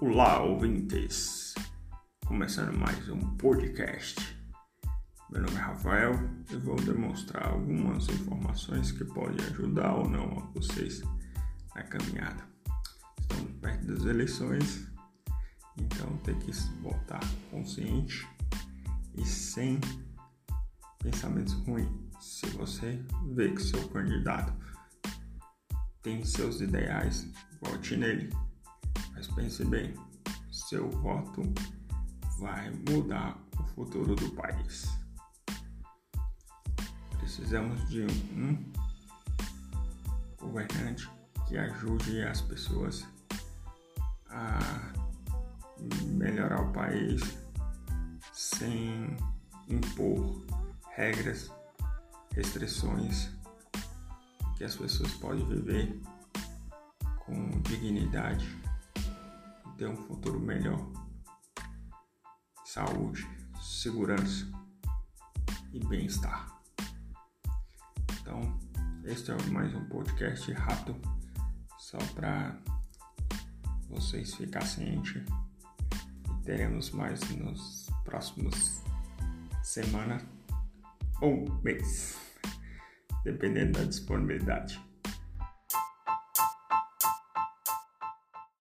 Olá, ouvintes! Começando mais um podcast. Meu nome é Rafael e vou demonstrar algumas informações que podem ajudar ou não a vocês na caminhada. Estamos perto das eleições, então tem que votar consciente e sem pensamentos ruins. Se você vê que seu candidato tem seus ideais, vote nele mas pense bem, seu voto vai mudar o futuro do país. Precisamos de um governante que ajude as pessoas a melhorar o país sem impor regras, restrições que as pessoas podem viver com dignidade ter um futuro melhor. Saúde, segurança e bem-estar. Então, este é mais um podcast rápido, só para vocês ficarem cientes. E teremos mais nos próximos semana ou mês, dependendo da disponibilidade.